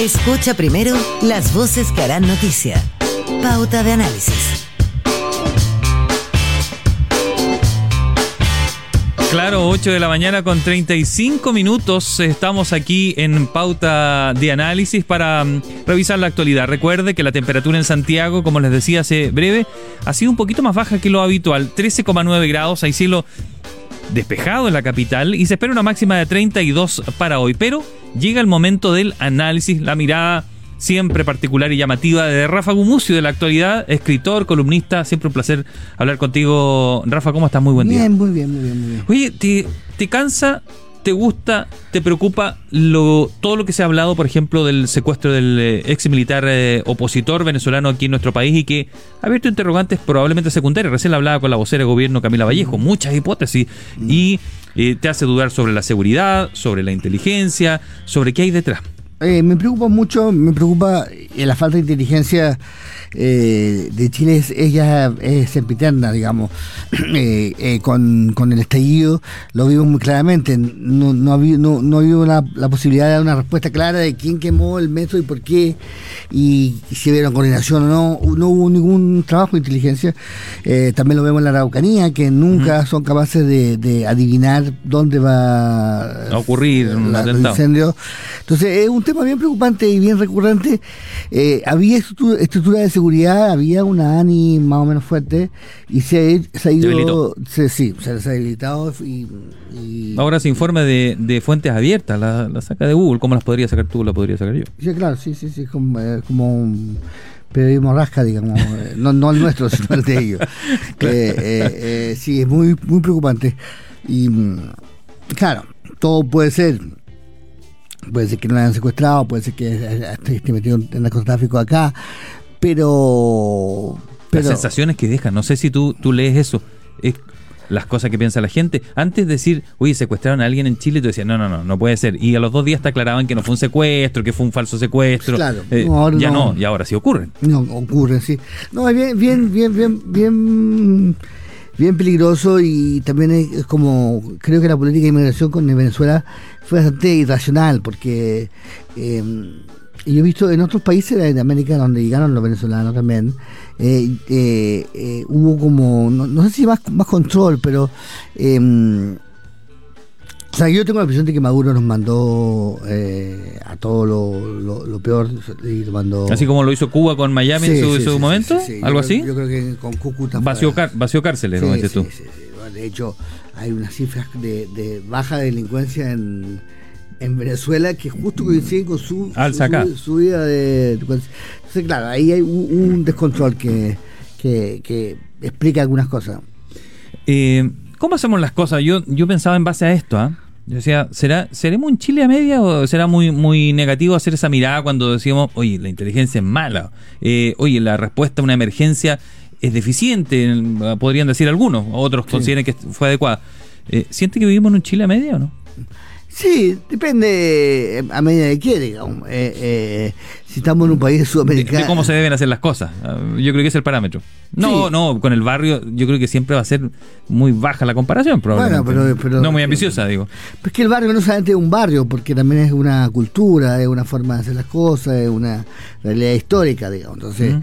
Escucha primero las voces que harán noticia. Pauta de análisis. Claro, 8 de la mañana con 35 minutos. Estamos aquí en pauta de análisis para mm, revisar la actualidad. Recuerde que la temperatura en Santiago, como les decía hace breve, ha sido un poquito más baja que lo habitual. 13,9 grados, hay cielo despejado en la capital y se espera una máxima de 32 para hoy. Pero llega el momento del análisis, la mirada siempre particular y llamativa de Rafa Gumucio de la actualidad, escritor, columnista. Siempre un placer hablar contigo. Rafa, ¿cómo estás? Muy buen día. Bien, muy bien, muy bien, muy bien. Oye, ¿te, te cansa, te gusta, te preocupa lo, todo lo que se ha hablado, por ejemplo, del secuestro del eh, ex militar eh, opositor venezolano aquí en nuestro país y que ha abierto interrogantes probablemente secundarias? Recién la hablaba con la vocera de gobierno Camila Vallejo, muchas hipótesis y eh, te hace dudar sobre la seguridad, sobre la inteligencia, sobre qué hay detrás. Eh, me preocupa mucho, me preocupa eh, la falta de inteligencia eh, de Chile, es, ella es sempiterna, digamos. Eh, con, con el estallido lo vimos muy claramente. No, no, había, no, no había una- la posibilidad de dar una respuesta clara de quién quemó el metro y por qué, y si hubiera coordinación o no. No hubo ningún trabajo de inteligencia. También lo vemos en la Araucanía, que nunca son capaces de, de adivinar dónde va A ocurrir un la- el atentado. incendio. Entonces es un tema bien preocupante y bien recurrente. Eh, había estructura, de seguridad, había una ANI más o menos fuerte y se, ha- se ha ido... Se, sí, se, se ha debilitado y... y- Ahora se informe de, de fuentes abiertas, la, la saca de Google. ¿Cómo las podría sacar tú? La podría sacar yo. Sí, claro, sí, sí, sí, como, eh, como un periodismo rasca, digamos, eh, no, no el nuestro, sino el de ellos. Eh, eh, eh, sí, es muy, muy preocupante. Y mm, claro, todo puede ser. Puede ser que no lo hayan secuestrado, puede ser que esté metido en narcotráfico acá, pero... pero Las sensaciones que dejan. No sé si tú, tú lees eso. Es las cosas que piensa la gente. Antes de decir, oye, secuestraron a alguien en Chile, tú decías, no, no, no, no puede ser. Y a los dos días te aclaraban que no fue un secuestro, que fue un falso secuestro. Claro. Eh, ahora ya no. no. y ahora sí ocurren. No, ocurre, sí. No, es bien, bien, bien, bien, bien, bien peligroso y también es, como, creo que la política de inmigración con Venezuela fue bastante irracional porque eh, yo he visto en otros países de América donde llegaron los venezolanos también, eh, eh, eh, hubo como, no, no sé si más, más control, pero... o sea, yo tengo la impresión de que Maduro nos mandó eh, a todo lo, lo- lo peor y lo mandó... Así como lo hizo Cuba con Miami en su, sí, su sí, momento, algo Yo así. Yo creo que con Cúcuta. Vació, car- vació cárceles, como dices tú. De hecho, hay unas cifras de, de baja delincuencia en, en Venezuela que justo coinciden con su, su, subida de. Entonces, claro, ahí hay un, un descontrol que, que, que explica algunas cosas. Eh, ¿Cómo hacemos las cosas? Yo, yo pensaba en base a esto, ¿ah? Yo decía, ¿será, ¿seremos un Chile a media o será muy, muy negativo hacer esa mirada cuando decimos, oye, la inteligencia es mala? Eh, oye, la respuesta a una emergencia es deficiente, eh, podrían decir algunos, otros consideran que fue adecuada. Eh, ¿Siente que vivimos en un Chile a media o no? Sí, depende eh, a medida de qué, digamos. Eh, eh, si estamos en un país De, sudamericano. de cómo se deben hacer las cosas. Yo creo que es el parámetro. No, Sí. no, con el barrio yo creo que siempre va a ser muy baja la comparación, probablemente. pero- pero- no muy ambiciosa, digo. Pues que el barrio no solamente es un barrio, porque también es una cultura, es una forma de hacer las cosas, es una realidad histórica, digamos. Entonces,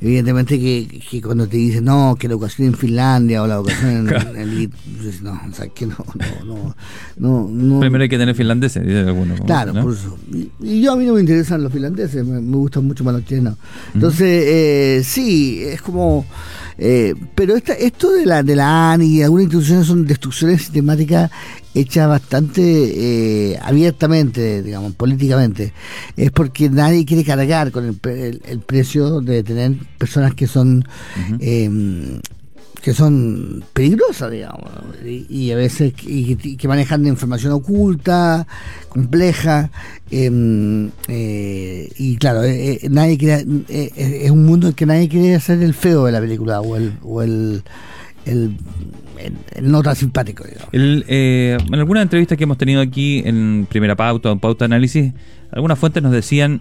evidentemente que, que cuando te dicen, no, que la educación en Finlandia o la educación en, en el... No, o sea, que no, no, no, no, no. Primero hay que tener finlandeses, dice alguno. Claro, ¿no? por eso. Y, y yo a mí no me interesan los finlandeses, me, me gustan mucho más los chilenos. Entonces, eh, sí, es como... eh, pero esta, esto de la, de la ANI y algunas instituciones son destrucciones sistemáticas hechas bastante eh, abiertamente, digamos, políticamente. Es porque nadie quiere cargar con el, el- el precio de tener personas que son... eh, que son peligrosas, digamos, y, a veces y, que manejan información oculta, compleja, em, eh, y claro, eh, eh, nadie es un mundo en que nadie quiere hacer el feo de la película o el, o el, no tan simpático, digamos. En algunas entrevistas que hemos tenido aquí en Primera Pauta o en Pauta Análisis, algunas fuentes nos decían,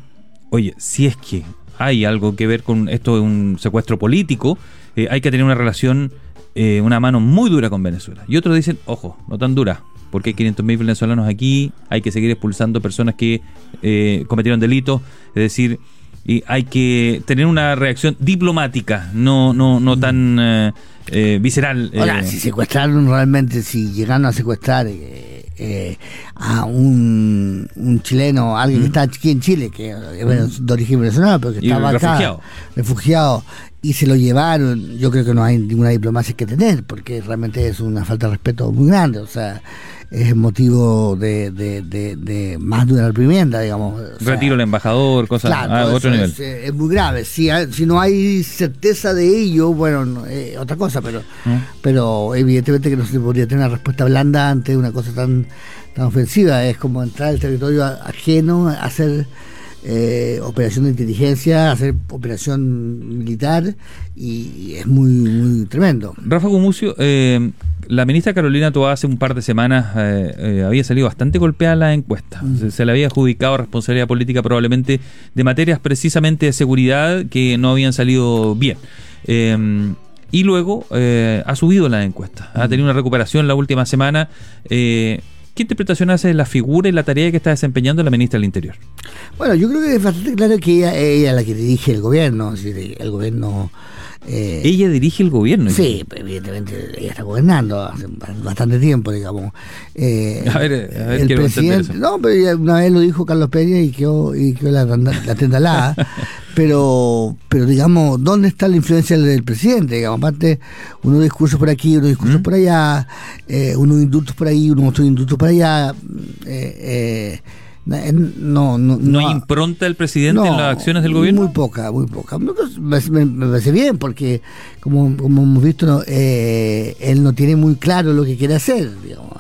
oye, si es que hay algo que ver con esto de un secuestro político, eh, hay que tener una relación, eh, una mano muy dura con Venezuela. Y otros dicen, ojo, no tan dura, porque hay 500.000 venezolanos aquí, hay que seguir expulsando personas que eh, cometieron delitos, es decir, y hay que tener una reacción diplomática, no, no, no tan eh, eh, visceral. Ahora, si secuestraron realmente, si llegaron a secuestrar a un, un, chileno, alguien que está aquí en Chile, que es de origen venezolano, pero que estaba acá, refugiado, y se lo llevaron, yo creo que no hay ninguna diplomacia que tener, porque realmente es una falta de respeto muy grande, o sea, es motivo de, de, de, más de una reprimienda, digamos. Retiro el embajador, cosas a otro nivel. Es, muy grave. Si, si no hay certeza de ello, bueno, otra cosa, pero, ¿Mm? pero evidentemente que no se podría tener una respuesta blanda ante una cosa tan, tan ofensiva. Es como entrar al territorio ajeno, hacer eh, operación de inteligencia, hacer operación militar y es muy, muy tremendo. Rafa Gumucio, eh, la ministra Carolina Toa hace un par de semanas eh, había salido bastante golpeada en la encuesta. Mm. Se, le había adjudicado responsabilidad política probablemente de materias precisamente de seguridad que no habían salido bien. y luego ha subido la encuesta. Ha mm. tenido una recuperación la última semana. ¿Qué interpretación hace de la figura y la tarea que está desempeñando la ministra del Interior? Bueno, yo creo que es bastante claro que ella, es la que dirige el gobierno, el gobierno... Eh, ella dirige el gobierno. Sí, evidentemente ella está gobernando hace bastante tiempo, digamos. Eh, a ver, a ver el presidente, No, pero una vez lo dijo Carlos Peña y quedó, y quedó la, la tendalada. pero, pero digamos, ¿dónde está la influencia del presidente? Digamos, aparte, unos discursos por aquí, unos discursos por allá, eh, unos indultos por ahí, unos otros indultos por allá. Eh, no, no, no, hay impronta del presidente en las acciones del gobierno? Muy poca, muy poca. Me, parece bien porque, como, como hemos visto, él no tiene muy claro lo que quiere hacer. Digamos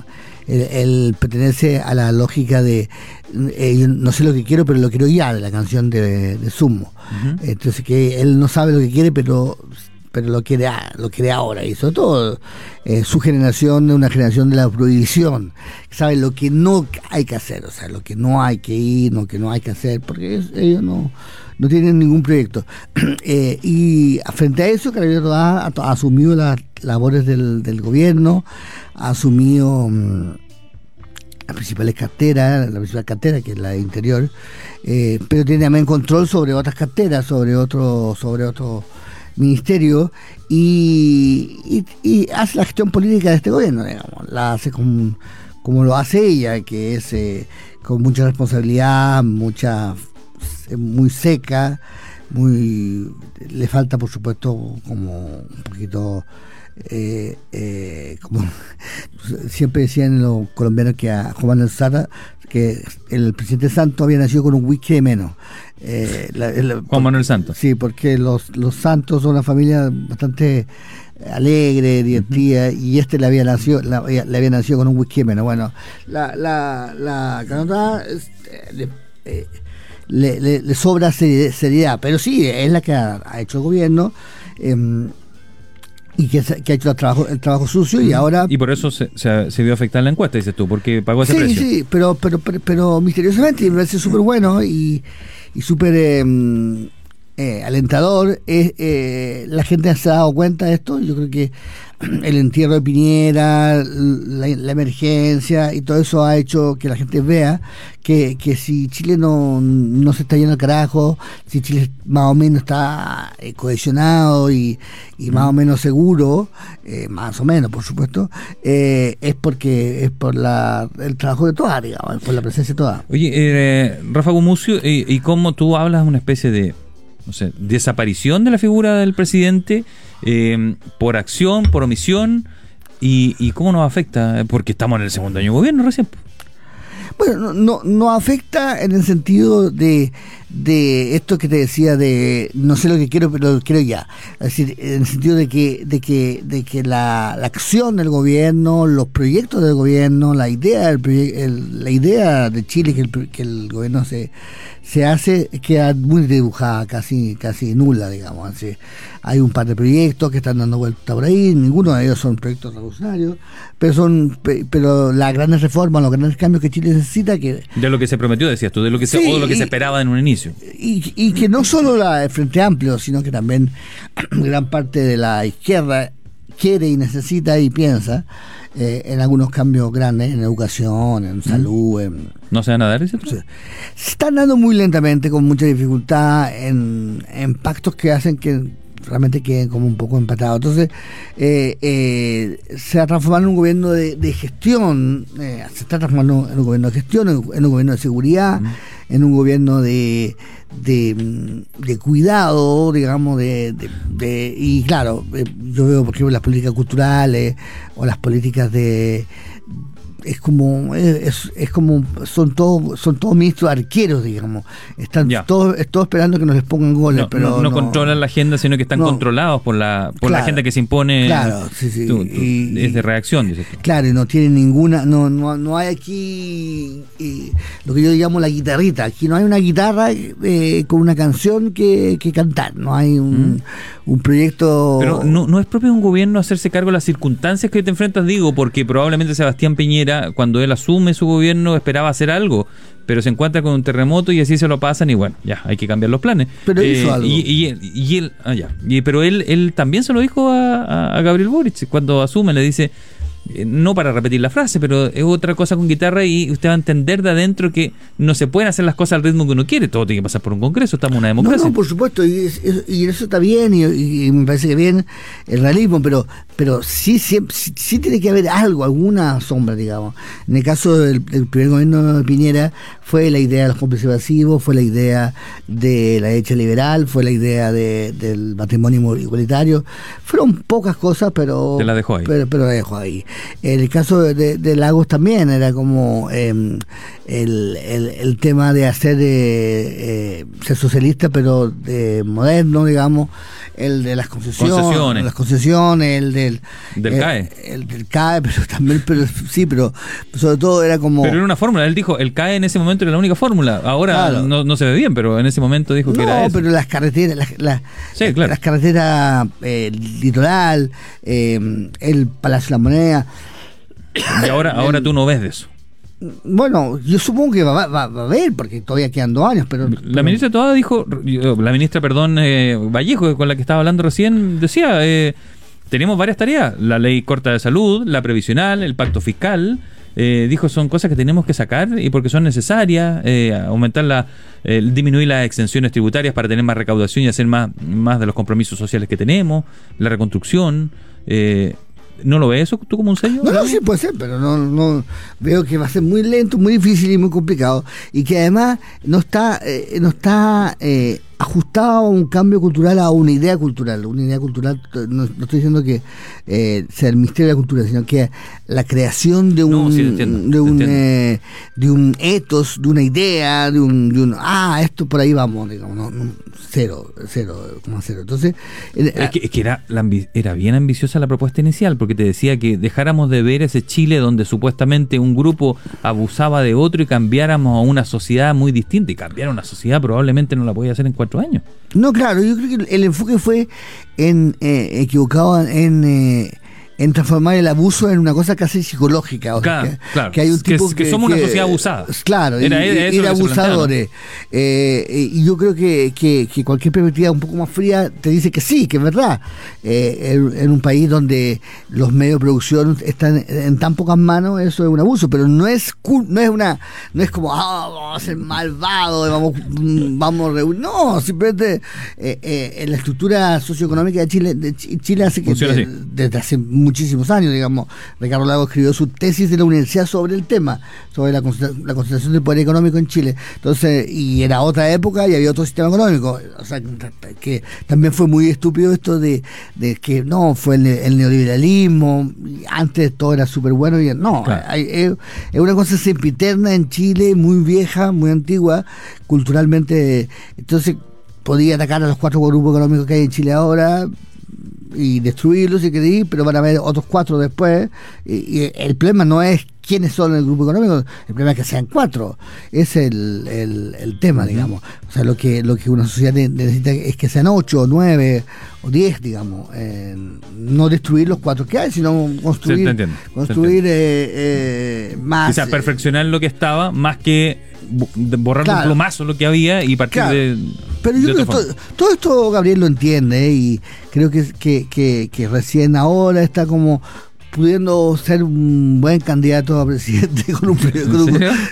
él, pertenece a la lógica de eh, no sé lo que quiero, pero lo quiero ya, de la canción de, Sumo. Entonces que él no sabe lo que quiere, pero pero lo quiere, lo quiere ahora. Y sobre todo eh, su generación es una generación de la prohibición. Sabe lo que no hay que hacer, o sea, lo que no hay que ir, lo que no hay que hacer, porque ellos no, no tienen ningún proyecto. Eh, y frente a eso, Carabinero ha, asumido las labores del, gobierno, ha asumido mm, las principales carteras, la principal cartera que es la interior, eh, pero tiene también control sobre otras carteras, sobre otro, sobre otro ministerio y, hace la gestión política de este gobierno, digamos, la hace como, como lo hace ella, que es eh, con mucha responsabilidad, mucha muy seca, muy le falta por supuesto como un poquito eh, eh, como siempre decían los colombianos que a Juan del que el presidente Santo había nacido con un wiki de menos. Eh, Juan Manuel Santos. Sí, porque los, los Santos son una familia bastante alegre, divertida, y este le había nacido, le había nacido con un wiki de menos. Bueno, la, la, la le, le, le, sobra seriedad, pero sí, es la que ha, hecho el gobierno. Em, y que, ha hecho el trabajo, el trabajo sucio y ahora... Y por eso se, se, vio afectada la encuesta, dices tú, porque pagó ese precio. Sí, sí, pero, pero, pero, misteriosamente, me parece súper bueno y, y súper em, eh, alentador. Eh, la gente se ha dado cuenta de esto, yo creo que el entierro de Piñera, la, emergencia y todo eso ha hecho que la gente vea que, que si Chile no, no se está yendo al carajo, si Chile más o menos está eh, cohesionado y, y más o menos seguro, eh, más o menos por supuesto, eh, es porque es por la, el trabajo de todas, digamos, por la presencia de todas. Oye, Rafa Gumucio, ¿y, ¿y cómo tú hablas de una especie de no sé, desaparición de la figura del presidente eh, por acción, por omisión, y, cómo nos afecta, porque estamos en el segundo año de gobierno recién. Bueno, no, no afecta en el sentido de, de esto que te decía de no sé lo que quiero, pero lo quiero ya. Es decir, en el sentido de que, de que, de que la, acción del gobierno, los proyectos del gobierno, la idea, el, la idea de Chile que el, que el gobierno se, se hace queda muy dibujada, casi, casi nula, digamos. Así. Hay un par de proyectos que están dando vuelta por ahí, ninguno de ellos son proyectos revolucionarios, pero son pero las grandes reformas, los grandes cambios que Chile necesita que... De lo que se prometió, decías tú, de lo que se, o de lo que se esperaba en un inicio. Y, y que no solo la Frente Amplio, sino que también gran parte de la izquierda quiere y necesita y piensa eh, en algunos cambios grandes en educación, en salud. En, ¿No se van a dar ese se están dando muy lentamente, con mucha dificultad, en, en pactos que hacen que realmente queden como un poco empatados. Entonces, eh, eh, se ha transformado en un gobierno de, de gestión, eh, se está transformando en un gobierno de gestión, en, en un gobierno de seguridad, en un gobierno de, de, de cuidado, digamos, de, de- de- y claro, eh, yo veo por ejemplo las políticas culturales o las políticas de es como es, es como son todos son todos ministros arqueros digamos están todos todos esperando que nos les pongan goles No, pero no- no controlan la agenda, sino que están controlados por la por la agenda que se impone. Claro, sí, sí. Tú- tú- Y- es de reacción, dices tú. Claro, y no tienen ninguna, no, no, no hay aquí eh, lo que yo llamo la guitarrita. Aquí no hay una guitarra eh, con una canción que, que cantar. No hay un, un proyecto. Mm. Pero no, no es propio de un gobierno hacerse cargo de las circunstancias que te enfrentas, digo, porque probablemente Sebastián Piñera, cuando él asume su gobierno, esperaba hacer algo, pero se encuentra con un terremoto y así se lo pasan y bueno, ya, hay que cambiar los planes. Eh, Pero hizo algo. Y, y él, y él- ah, ya. Y- pero él, él también se lo dijo a, a- a Gabriel Boric cuando asume, le dice, eh, no para repetir la frase, pero es otra cosa con guitarra y usted va a entender de adentro que no se pueden hacer las cosas al ritmo que uno quiere, todo tiene que pasar por un congreso, estamos en una No, democracia. no, por supuesto, y, es- es- y eso está bien, y, y me parece que bien el realismo, pero pero sí, sí, sí tiene que haber algo, alguna sombra, digamos. En el caso del, del primer gobierno de Piñera, fue la idea de los cómplices evasivos, fue la idea de la derecha liberal, fue la idea de- del matrimonio igualitario. Fueron pocas cosas, pero. Te la dejó ahí. Pero, pero la dejó ahí. En el caso de, de- de Lagos también era como eh, el, el- el tema de hacer eh, eh, ser socialista, pero de moderno, digamos, el de las concesiones, Concesiones. las concesiones, el del Del el- CAE. el del CAE, pero también, pero sí, pero sobre todo era como Pero era una fórmula, él dijo, el CAE en ese momento era la única fórmula. Ahora Claro. no, no se ve bien, pero en ese momento dijo que era no, pero las carreteras, las, las- Sí, claro. las carreteras eh, litoral, eh, el Palacio de la Moneda. Y ahora, ahora tú no ves de eso. Bueno, yo supongo que va, va- va a haber, porque todavía quedan dos años, pero... La ministra Toada dijo, la ministra, perdón, eh, Vallejo, con la que estaba hablando recién, decía, eh, tenemos varias tareas, la ley corta de salud, la previsional, el pacto fiscal, eh, dijo son cosas que tenemos que sacar y porque son necesarias, eh, aumentar la, eh, disminuir las exenciones tributarias para tener más recaudación y hacer más, más de los compromisos sociales que tenemos, la reconstrucción. ¿No lo ves eso tú como un sello? No, no, sí puede ser, pero no, no veo que va a ser muy lento, muy difícil y muy complicado. Y que además no está, eh, no está eh, ajustado a un cambio cultural, a una idea cultural. Una idea cultural, no, no estoy diciendo que eh, sea el misterio de la cultura, sino que la creación de un, No, sí, entiendo, de, un eh, de un ethos, de una idea, de un, de un ah, esto por ahí vamos, digamos, no, no, cero, cero, como cero. Entonces, eh, Es que, es que era, la era bien ambiciosa la propuesta inicial, porque te decía que dejáramos de ver ese Chile donde supuestamente un grupo abusaba de otro y cambiáramos a una sociedad muy distinta. Y cambiar una sociedad probablemente no la podía hacer en cuatro. No, claro, yo creo que el enfoque fue en eh, equivocado en, eh, en transformar el abuso en una cosa casi psicológica. o sea, Claro, que, claro. que hay un Que- tipo que somos una sociedad abusada. Claro, Era- y, era abusadores. Eh, y yo creo que, cualquier perspectiva un poco más fría te dice que sí, que es verdad. Eh, en, en un país donde los medios de producción están en tan pocas manos, eso es un abuso, pero no es no es una no es como ah, vamos a ser malvados, vamos mm, vamos a reunir. No, simplemente eh, en la estructura socioeconómica de Chile, de Chi- Chile hace que desde hace muchísimos años, digamos, Ricardo Lago escribió su tesis de la universidad sobre el tema, sobre la, la concentración del poder económico en Chile. Entonces, y era otra época y había otro sistema económico. O sea, que también fue muy estúpido esto de, de que no, fue el, el neoliberalismo, antes todo era súper bueno y no, Claro. hay- es, es una cosa sempiterna en Chile, muy vieja, muy antigua, culturalmente. Entonces, podía atacar a los cuatro grupos económicos que hay en Chile ahora y destruirlos si queréis, pero van a haber otros cuatro después. Y, y el problema no es quiénes son el grupo económico, el problema es que sean cuatro. Es el, el, el tema, digamos. O sea, lo que, lo que una sociedad ne- necesita es que sean ocho, o nueve o diez, digamos. Eh, no destruir los cuatro que hay, sino construir, construir eh, eh, más. Quizás eh, perfeccionar lo que estaba más que borrar Claro. un plumazo lo que había y partir Claro. de... Pero yo creo que todo, todo, esto Gabriel lo entiende ¿eh? y creo que, que, que, que recién ahora está como pudiendo ser un buen candidato a presidente con un,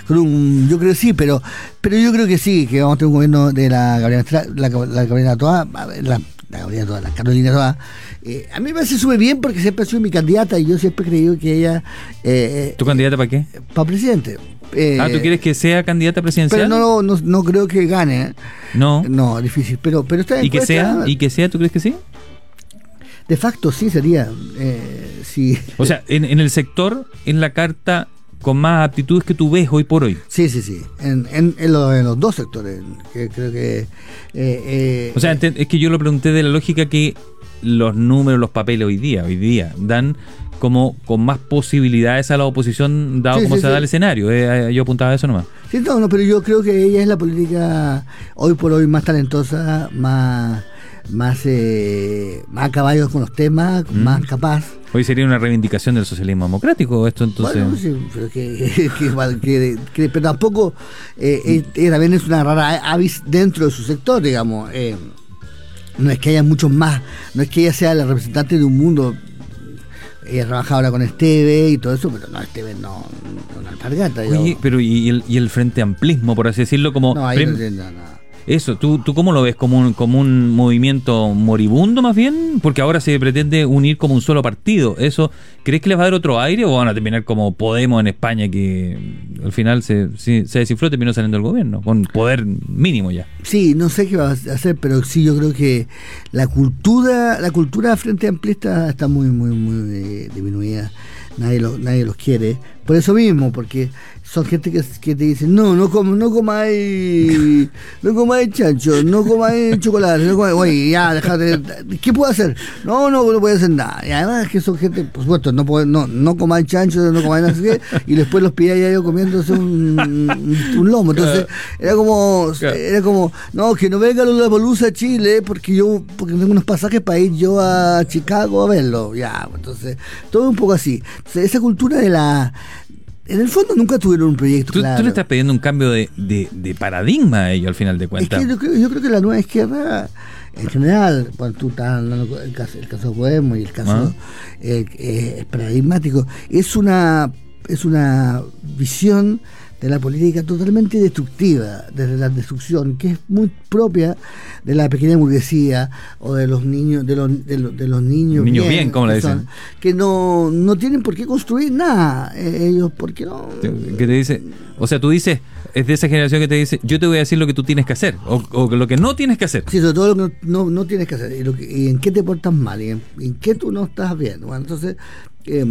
con un, yo creo que sí pero pero yo creo que sí que vamos a tener un gobierno de la Gabriela la, la Gabriela Toa la, la Gabriela Toa, la Carolina Toa eh, a mí me parece súper bien porque siempre ha sido mi candidata y yo siempre he creído que ella eh, ¿tu candidata para qué? para presidente eh, ah, ¿tú quieres que sea candidata presidencial? Pero no, no, no creo que gane. No. No, difícil. Pero, pero está ¿Y que sea? ¿Y que sea? ¿Tú crees que sí? De facto sí sería. Eh, sí. O sea, en, en el sector, en la carta con más aptitudes que tú ves hoy por hoy. Sí, sí, sí. En, en, en, los dos sectores. Que creo que. Eh, eh, o sea, es que yo lo pregunté de la lógica que los números, los papeles hoy día, hoy día, dan como con más posibilidades a la oposición dado como se da el escenario. Eh, yo apuntaba a eso nomás. Sí, no, no, pero yo creo que ella es la política hoy por hoy más talentosa, más más eh, más a caballos con los temas, mm. más capaz. Hoy sería una reivindicación del socialismo democrático esto entonces. Bueno, sí, pero, que, que, pero tampoco eh, eh, también es una rara avis dentro de su sector, digamos. Eh, no es que haya muchos más, no es que ella sea la representante de un mundo ella trabaja ahora con Esteve y todo eso, pero no, Esteve no, no una alpargata. Oye, pero ¿y el, y el frente amplismo, por así decirlo, como... No, ahí no entiendo nada. Eso, ¿tú, ¿tú cómo lo ves? ¿Como un, ¿Como un movimiento moribundo más bien? Porque ahora se pretende unir como un solo partido. ¿Eso crees que les va a dar otro aire o van a terminar como Podemos en España que al final se, se, se descifró y terminó saliendo el gobierno, con poder mínimo ya? Sí, no sé qué va a hacer, pero sí yo creo que la cultura, la cultura frente amplista está muy, muy, muy eh, disminuida. Nadie, lo, nadie los quiere. Por eso mismo, porque son gente que, que te dicen, no, no, com, no comáis, no comáis chancho, no comáis chocolate, no comáis, oye, ya, déjate, ¿qué puedo hacer? No, no, no puedo hacer nada. Y además que son gente, por supuesto, no puede, no, no comáis chancho, no comáis nada, qué, y después los pillé ya yo comiéndose un, un, lomo. Entonces, era como, era como, no, que no venga la Bolusa a Chile, porque yo, porque tengo unos pasajes para ir yo a Chicago a verlo. Ya, entonces, todo un poco así. Entonces, esa cultura de la en el fondo nunca tuvieron un proyecto ¿Tú, tú le estás pidiendo un cambio de, de, paradigma a ellos al final de cuentas. Es que yo, creo, yo creo que la nueva izquierda, en general, cuando tú estás hablando el caso, el caso de Podemos y el caso ah. eh, eh, es paradigmático, es una, es una visión de la política totalmente destructiva, desde la destrucción, que es muy propia de la pequeña burguesía o de los niños, de los, de los, de los niños, niños bien, como le dicen, que no, no tienen por qué construir nada, eh, ellos, porque no? Que te dice, o sea, tú dices, es de esa generación que te dice, yo te voy a decir lo que tú tienes que hacer, o, o lo que no tienes que hacer. Sí, sobre todo lo que no, no tienes que hacer, y, lo que, y, en qué te portas mal, y en, en qué tú no estás bien. Bueno, entonces, eh,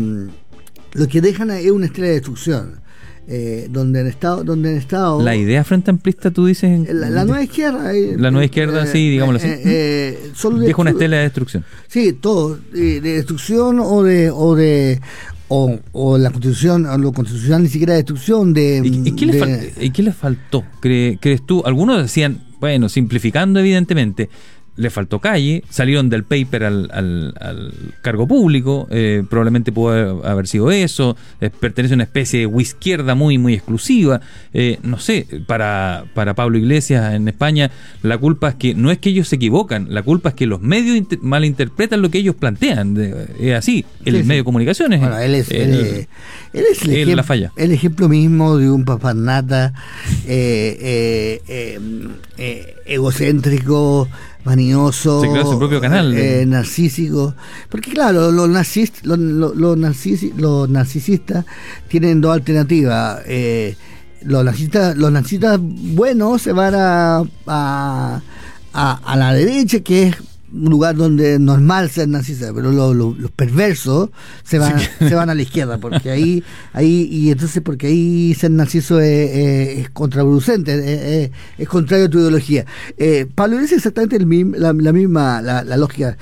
lo que dejan es una estrella de destrucción eh, donde en estado donde en estado. La idea frente amplista tú dices la, nueva izquierda eh, la nueva izquierda eh, sí digámoslo así. eh, deja una estela de destrucción. Sí todo de, destrucción o de o de o, o la constitución o lo constitucional ni siquiera de destrucción de y, qué, le qué le faltó crees tú algunos decían bueno simplificando evidentemente le faltó calle, salieron del paper al, al, cargo público, eh, probablemente pudo haber sido eso, eh, pertenece a una especie de izquierda muy, muy exclusiva, eh, no sé, para, para Pablo Iglesias en España la culpa es que no es que ellos se equivocan, la culpa es que los medios malinterpretan lo que ellos plantean, es así, el medio de comunicaciones. Bueno, él es, el, ejemplo, la falla. el ejemplo mismo de un papanata egocéntrico, manioso, Se creó su propio canal. Eh, narcísico. Porque claro, los, narcis, los, los, los, narcisistas tienen dos alternativas. Eh, los narcisistas, los narcisistas buenos se van a, a, a, a la derecha, que es un lugar donde es normal ser narcisista, pero los perversos se van, se van a la izquierda, porque ahí, ahí y entonces porque ahí ser narciso es, contraproducente, es, contrario a tu ideología. Eh, Pablo dice exactamente el, la, la, misma la, la lógica,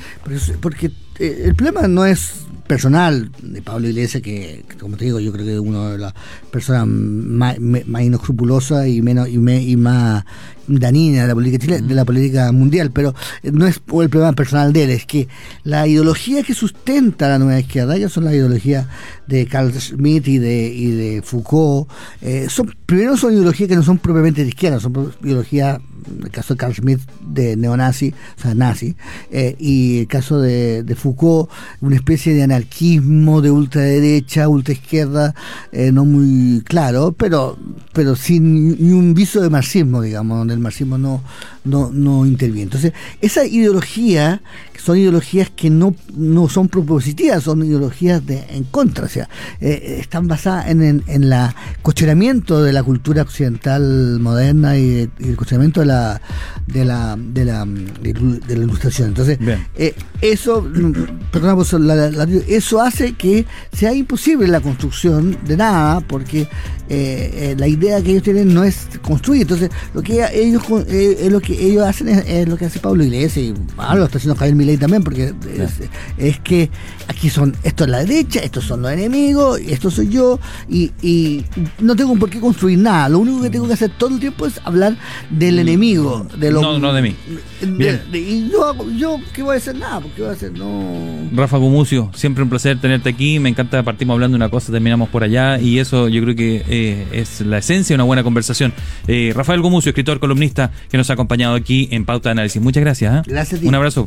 porque eh, el problema no es personal de Pablo Iglesias, que, como te digo, yo creo que es una de las personas más, más inescrupulosas y menos y, me, y más dañina de la política chilena, de la política mundial, pero no es el problema personal de él, es que la ideología que sustenta la nueva izquierda, ya son las ideologías de Carl Schmitt y de, y de Foucault, eh, son, primero son ideologías que no son propiamente de izquierda, son ideologías el caso de Carl Schmitt de neonazi, o sea, nazi, eh, y el caso de, de, Foucault, una especie de anarquismo de ultraderecha, ultraizquierda, eh, no muy claro, pero, pero sin ni un viso de marxismo, digamos, donde el marxismo no, no, no interviene. Entonces, esa ideología, son ideologías que no, no son propositivas, son ideologías de, en contra, o sea, eh, están basadas en, en, en el cuestionamiento de la cultura occidental moderna y, y el cuestionamiento de la de la de la, de la ilustración. Entonces, eh, eso, perdona, pues, la, la, eso hace que sea imposible la construcción de nada, porque eh, la idea que ellos tienen no es construir. Entonces, lo que ellos lo que ellos hacen es, es, lo que hace Pablo Iglesias y ahora lo está haciendo Javier Milei también, porque es, es, que aquí son, esto es la derecha, estos son los enemigos, esto soy yo, y, y no tengo por qué construir nada. Lo único que tengo que hacer todo el tiempo es hablar del enemigo. De lo, no, no de mí. De, de, y yo, yo, ¿qué voy a hacer? Nada, porque voy a hacer? No. Rafa Gumucio, siempre un placer tenerte aquí. Me encanta, partimos hablando de una cosa, terminamos por allá, y eso yo creo que eh, es la esencia de una buena conversación. Eh, Rafael Gumucio, escritor, columnista, que nos ha acompañado aquí en Pauta de Análisis. Muchas gracias. ¿eh? Gracias a ti. Un abrazo.